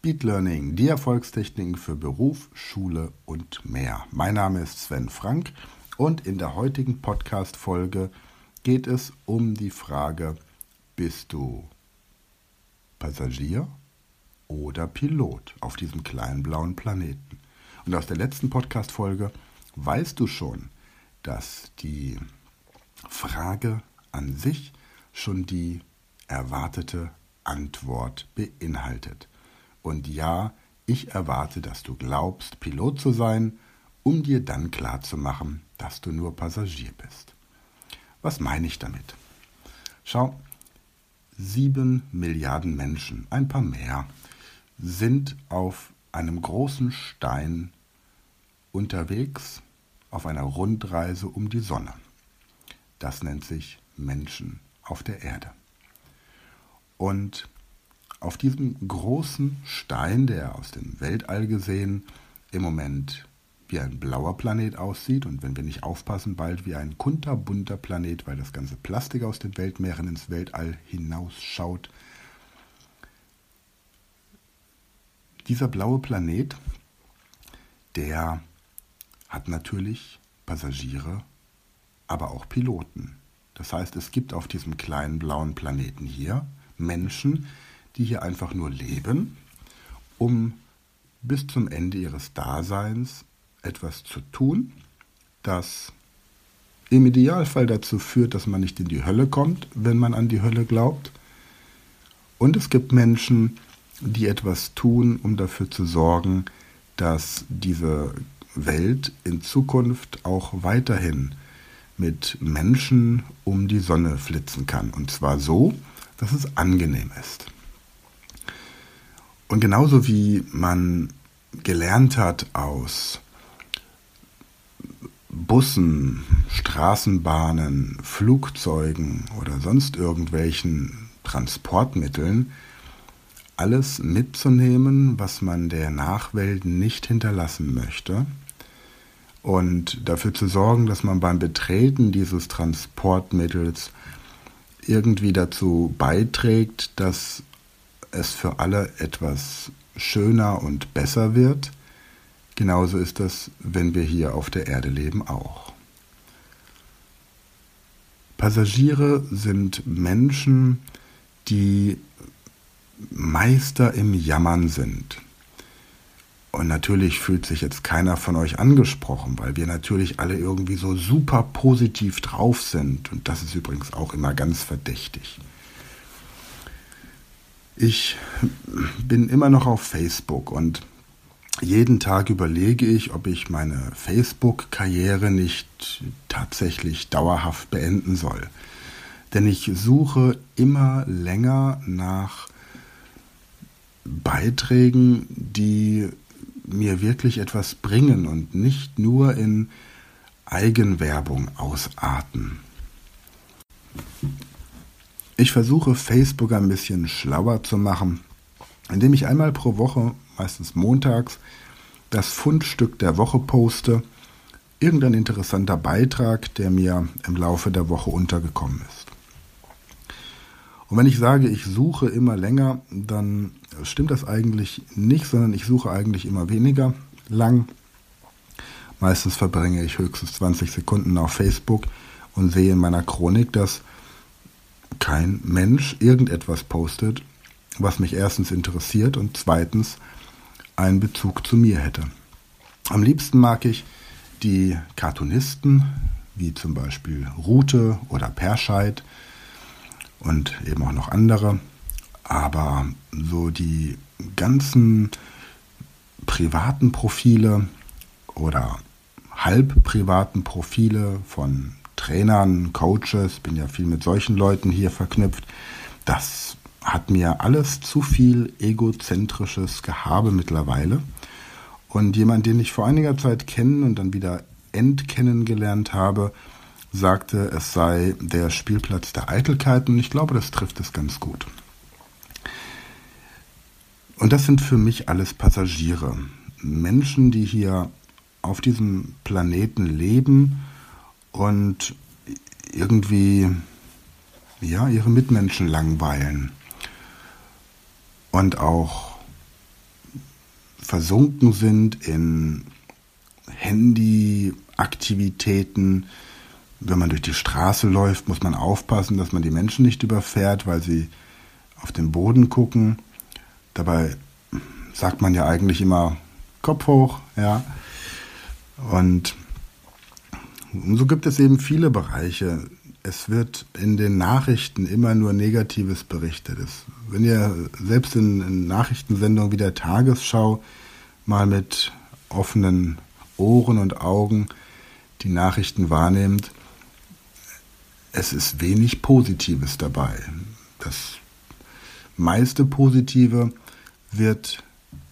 Speed Learning, die Erfolgstechniken für Beruf, Schule und mehr. Mein Name ist Sven Frank und in der heutigen Podcast-Folge geht es um die Frage: Bist du Passagier oder Pilot auf diesem kleinen blauen Planeten? Und aus der letzten Podcast-Folge weißt du schon, dass die Frage an sich schon die erwartete Antwort beinhaltet. Und ja, ich erwarte, dass du glaubst, Pilot zu sein, um dir dann klarzumachen, dass du nur Passagier bist. Was meine ich damit? Schau, sieben Milliarden Menschen, ein paar mehr, sind auf einem großen Stein unterwegs auf einer Rundreise um die Sonne. Das nennt sich Menschen auf der Erde. Und auf diesem großen Stein, der aus dem Weltall gesehen im Moment wie ein blauer Planet aussieht und wenn wir nicht aufpassen, bald wie ein kunterbunter Planet, weil das ganze Plastik aus den Weltmeeren ins Weltall hinausschaut. Dieser blaue Planet, der hat natürlich Passagiere, aber auch Piloten. Das heißt, es gibt auf diesem kleinen blauen Planeten hier Menschen, hier einfach nur leben, um bis zum Ende ihres Daseins etwas zu tun, das im Idealfall dazu führt, dass man nicht in die Hölle kommt, wenn man an die Hölle glaubt. Und es gibt Menschen, die etwas tun, um dafür zu sorgen, dass diese Welt in Zukunft auch weiterhin mit Menschen um die Sonne flitzen kann. Und zwar so, dass es angenehm ist. Und genauso wie man gelernt hat aus Bussen, Straßenbahnen, Flugzeugen oder sonst irgendwelchen Transportmitteln, alles mitzunehmen, was man der Nachwelt nicht hinterlassen möchte. Und dafür zu sorgen, dass man beim Betreten dieses Transportmittels irgendwie dazu beiträgt, dass es für alle etwas schöner und besser wird. Genauso ist das, wenn wir hier auf der Erde leben, auch. Passagiere sind Menschen, die Meister im Jammern sind. Und natürlich fühlt sich jetzt keiner von euch angesprochen, weil wir natürlich alle irgendwie so super positiv drauf sind. Und das ist übrigens auch immer ganz verdächtig. Ich bin immer noch auf Facebook und jeden Tag überlege ich, ob ich meine Facebook-Karriere nicht tatsächlich dauerhaft beenden soll. Denn ich suche immer länger nach Beiträgen, die mir wirklich etwas bringen und nicht nur in Eigenwerbung ausarten. Ich versuche Facebook ein bisschen schlauer zu machen, indem ich einmal pro Woche, meistens montags, das Fundstück der Woche poste, irgendein interessanter Beitrag, der mir im Laufe der Woche untergekommen ist. Und wenn ich sage, ich suche immer länger, dann stimmt das eigentlich nicht, sondern ich suche eigentlich immer weniger lang. Meistens verbringe ich höchstens 20 Sekunden auf Facebook und sehe in meiner Chronik, dass kein Mensch irgendetwas postet, was mich erstens interessiert und zweitens einen Bezug zu mir hätte. Am liebsten mag ich die Cartoonisten, wie zum Beispiel Rute oder Perscheid und eben auch noch andere. Aber so die ganzen privaten Profile oder halb privaten Profile von Trainern, Coaches, bin ja viel mit solchen Leuten hier verknüpft. Das hat mir alles zu viel egozentrisches Gehabe mittlerweile. Und jemand, den ich vor einiger Zeit kennen und dann wieder entkennengelernt habe, sagte, es sei der Spielplatz der Eitelkeit und ich glaube, das trifft es ganz gut. Und das sind für mich alles Passagiere. Menschen, die hier auf diesem Planeten leben und irgendwie ja, ihre Mitmenschen langweilen und auch versunken sind in Handyaktivitäten. Wenn man durch die Straße läuft, muss man aufpassen, dass man die Menschen nicht überfährt, weil sie auf den Boden gucken. Dabei sagt man ja eigentlich immer Kopf hoch, ja. Und so gibt es eben viele Bereiche. Es wird in den Nachrichten immer nur Negatives berichtet. Es, wenn ihr selbst in, in Nachrichtensendungen wie der Tagesschau mal mit offenen Ohren und Augen die Nachrichten wahrnehmt, es ist wenig Positives dabei. Das meiste Positive wird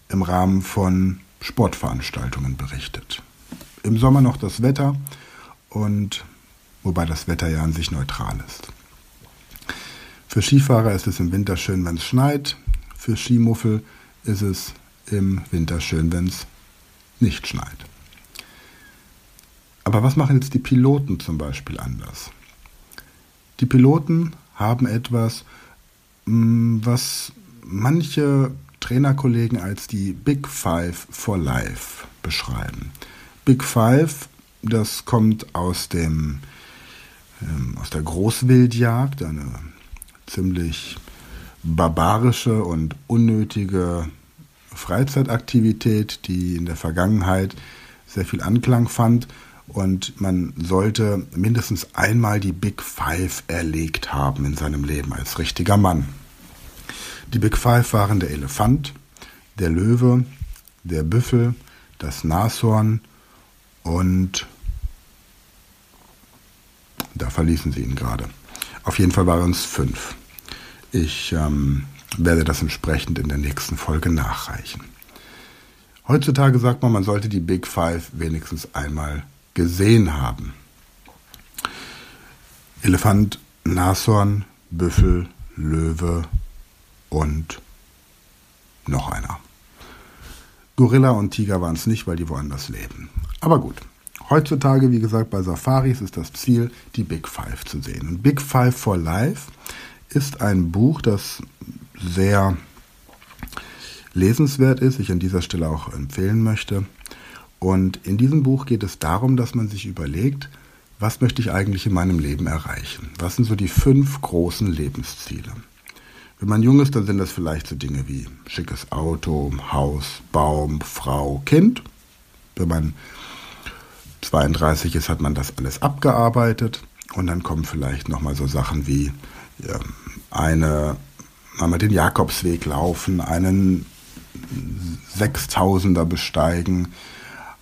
im Rahmen von Sportveranstaltungen berichtet. Im Sommer noch das Wetter und wobei das Wetter ja an sich neutral ist. Für Skifahrer ist es im Winter schön, wenn es schneit. Für Skimuffel ist es im Winter schön, wenn es nicht schneit. Aber was machen jetzt die Piloten zum Beispiel anders? Die Piloten haben etwas, mm, was manche Trainerkollegen als die Big Five for Life beschreiben. Big Five, das kommt aus dem ähm, aus der Großwildjagd, eine ziemlich barbarische und unnötige Freizeitaktivität, die in der Vergangenheit sehr viel Anklang fand und man sollte mindestens einmal die Big Five erlegt haben in seinem Leben als richtiger Mann. Die Big Five waren der Elefant, der Löwe, der Büffel, das Nashorn und da verließen sie ihn gerade. Auf jeden Fall waren es fünf. Ich ähm, werde das entsprechend in der nächsten Folge nachreichen. Heutzutage sagt man, man sollte die Big Five wenigstens einmal gesehen haben. Elefant, Nashorn, Büffel, Löwe, und noch einer. Gorilla und Tiger waren es nicht, weil die woanders leben. Aber gut. Heutzutage, wie gesagt, bei Safaris ist das Ziel, die Big Five zu sehen. Und Big Five for Life ist ein Buch, das sehr lesenswert ist, ich an dieser Stelle auch empfehlen möchte. Und in diesem Buch geht es darum, dass man sich überlegt, was möchte ich eigentlich in meinem Leben erreichen? Was sind so die fünf großen Lebensziele? Wenn man jung ist, dann sind das vielleicht so Dinge wie schickes Auto, Haus, Baum, Frau, Kind. Wenn man 32 ist, hat man das alles abgearbeitet. Und dann kommen vielleicht nochmal so Sachen wie ja, eine, mal den Jakobsweg laufen, einen Sechstausender besteigen,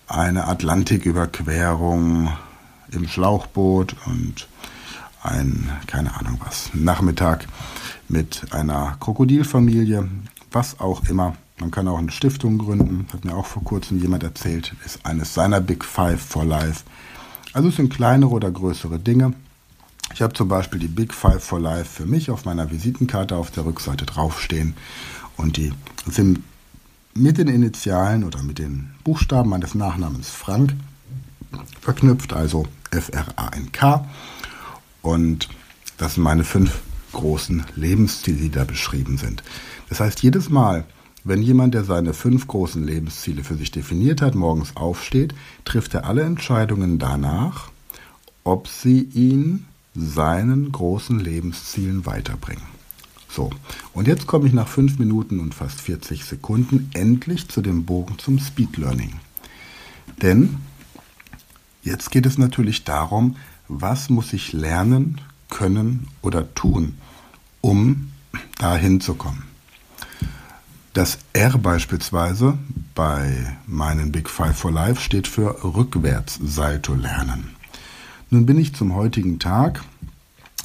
eine Atlantiküberquerung im Schlauchboot und ein, keine Ahnung was, Nachmittag mit einer Krokodilfamilie, was auch immer. Man kann auch eine Stiftung gründen, hat mir auch vor kurzem jemand erzählt, ist eines seiner Big Five for Life. Also es sind kleinere oder größere Dinge. Ich habe zum Beispiel die Big Five for Life für mich auf meiner Visitenkarte auf der Rückseite draufstehen und die sind mit den Initialen oder mit den Buchstaben meines Nachnamens Frank verknüpft, also F-R-A-N-K. Und das sind meine fünf großen Lebensziele, die da beschrieben sind. Das heißt, jedes Mal, wenn jemand, der seine fünf großen Lebensziele für sich definiert hat, morgens aufsteht, trifft er alle Entscheidungen danach, ob sie ihn seinen großen Lebenszielen weiterbringen. So, und jetzt komme ich nach fünf Minuten und fast 40 Sekunden endlich zu dem Bogen zum Speed Learning. Denn jetzt geht es natürlich darum, was muss ich lernen, können oder tun, um dahin zu kommen. Das R beispielsweise bei meinen Big Five for Life steht für Rückwärtssalto lernen. Nun bin ich zum heutigen Tag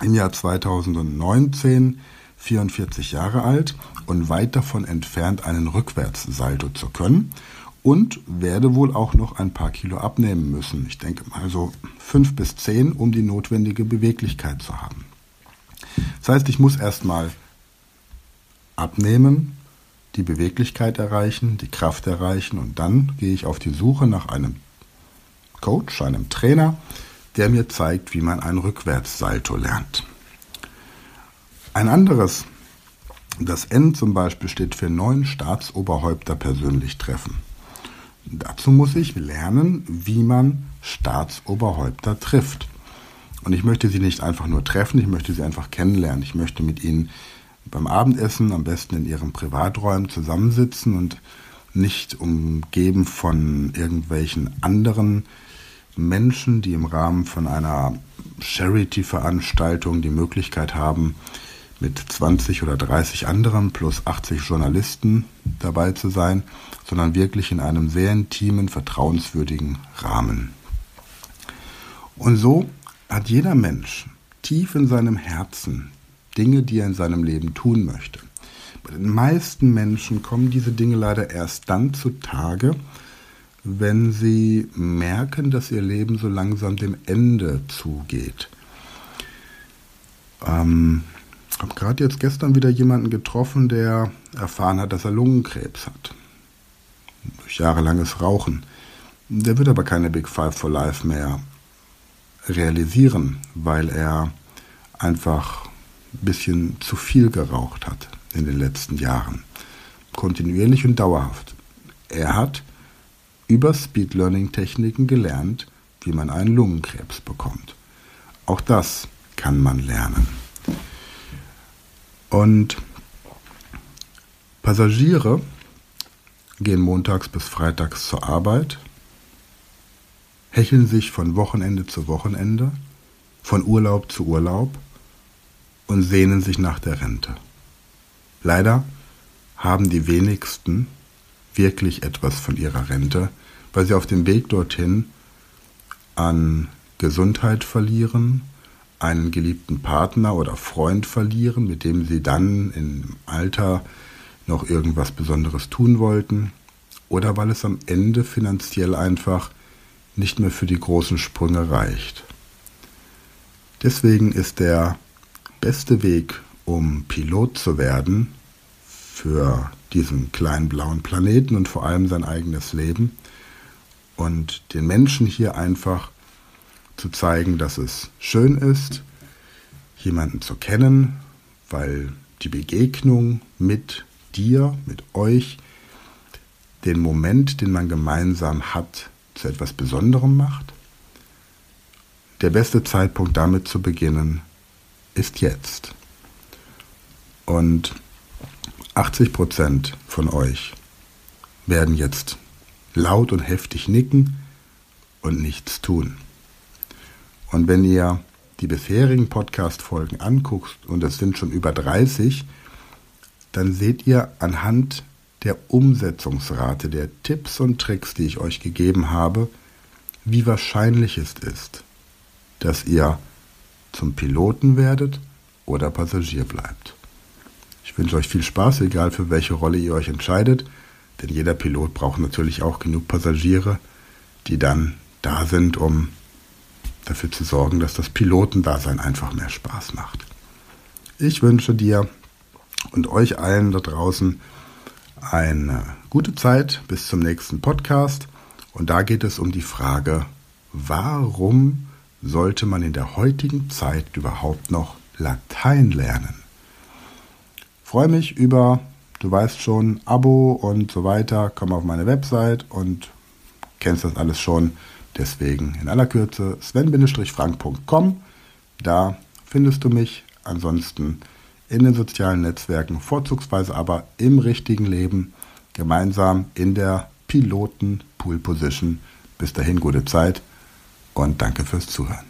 im Jahr 2019 44 Jahre alt und weit davon entfernt, einen Rückwärtssalto zu können und werde wohl auch noch ein paar Kilo abnehmen müssen. Ich denke mal so fünf bis zehn, um die notwendige Beweglichkeit zu haben. Das heißt, ich muss erstmal abnehmen, die Beweglichkeit erreichen, die Kraft erreichen und dann gehe ich auf die Suche nach einem Coach, einem Trainer, der mir zeigt, wie man ein Rückwärtssalto lernt. Ein anderes, das N zum Beispiel steht für neun Staatsoberhäupter persönlich treffen. Dazu muss ich lernen, wie man Staatsoberhäupter trifft. Und ich möchte sie nicht einfach nur treffen, ich möchte sie einfach kennenlernen. Ich möchte mit ihnen beim Abendessen, am besten in ihren Privaträumen zusammensitzen und nicht umgeben von irgendwelchen anderen Menschen, die im Rahmen von einer Charity-Veranstaltung die Möglichkeit haben, mit 20 oder 30 anderen plus 80 Journalisten dabei zu sein, sondern wirklich in einem sehr intimen, vertrauenswürdigen Rahmen. Und so hat jeder Mensch tief in seinem Herzen Dinge, die er in seinem Leben tun möchte. Bei den meisten Menschen kommen diese Dinge leider erst dann zutage, wenn sie merken, dass ihr Leben so langsam dem Ende zugeht. Ähm, habe gerade jetzt gestern wieder jemanden getroffen, der erfahren hat, dass er Lungenkrebs hat. Durch jahrelanges Rauchen. Der wird aber keine Big Five for Life mehr realisieren, weil er einfach ein bisschen zu viel geraucht hat in den letzten Jahren. Kontinuierlich und dauerhaft. Er hat über Speed Learning Techniken gelernt, wie man einen Lungenkrebs bekommt. Auch das kann man lernen. Und Passagiere gehen montags bis freitags zur Arbeit, hecheln sich von Wochenende zu Wochenende, von Urlaub zu Urlaub und sehnen sich nach der Rente. Leider haben die wenigsten wirklich etwas von ihrer Rente, weil sie auf dem Weg dorthin an Gesundheit verlieren, einen geliebten Partner oder Freund verlieren, mit dem sie dann im Alter noch irgendwas Besonderes tun wollten, oder weil es am Ende finanziell einfach nicht mehr für die großen Sprünge reicht. Deswegen ist der beste Weg, um Pilot zu werden für diesen kleinen blauen Planeten und vor allem sein eigenes Leben und den Menschen hier einfach zu zeigen, dass es schön ist, jemanden zu kennen, weil die Begegnung mit dir, mit euch, den Moment, den man gemeinsam hat, zu etwas Besonderem macht. Der beste Zeitpunkt damit zu beginnen ist jetzt. Und 80 Prozent von euch werden jetzt laut und heftig nicken und nichts tun. Und wenn ihr die bisherigen Podcast-Folgen anguckt, und es sind schon über 30, dann seht ihr anhand der Umsetzungsrate der Tipps und Tricks, die ich euch gegeben habe, wie wahrscheinlich es ist, dass ihr zum Piloten werdet oder Passagier bleibt. Ich wünsche euch viel Spaß, egal für welche Rolle ihr euch entscheidet, denn jeder Pilot braucht natürlich auch genug Passagiere, die dann da sind, um dafür zu sorgen, dass das Pilotendasein einfach mehr Spaß macht. Ich wünsche dir und euch allen da draußen eine gute Zeit bis zum nächsten Podcast. Und da geht es um die Frage, warum sollte man in der heutigen Zeit überhaupt noch Latein lernen? Freue mich über, du weißt schon, Abo und so weiter. Komm auf meine Website und kennst das alles schon. Deswegen in aller Kürze sven-frank.com. Da findest du mich. Ansonsten in den sozialen Netzwerken, vorzugsweise aber im richtigen Leben, gemeinsam in der Piloten-Pool-Position. Bis dahin gute Zeit und danke fürs Zuhören.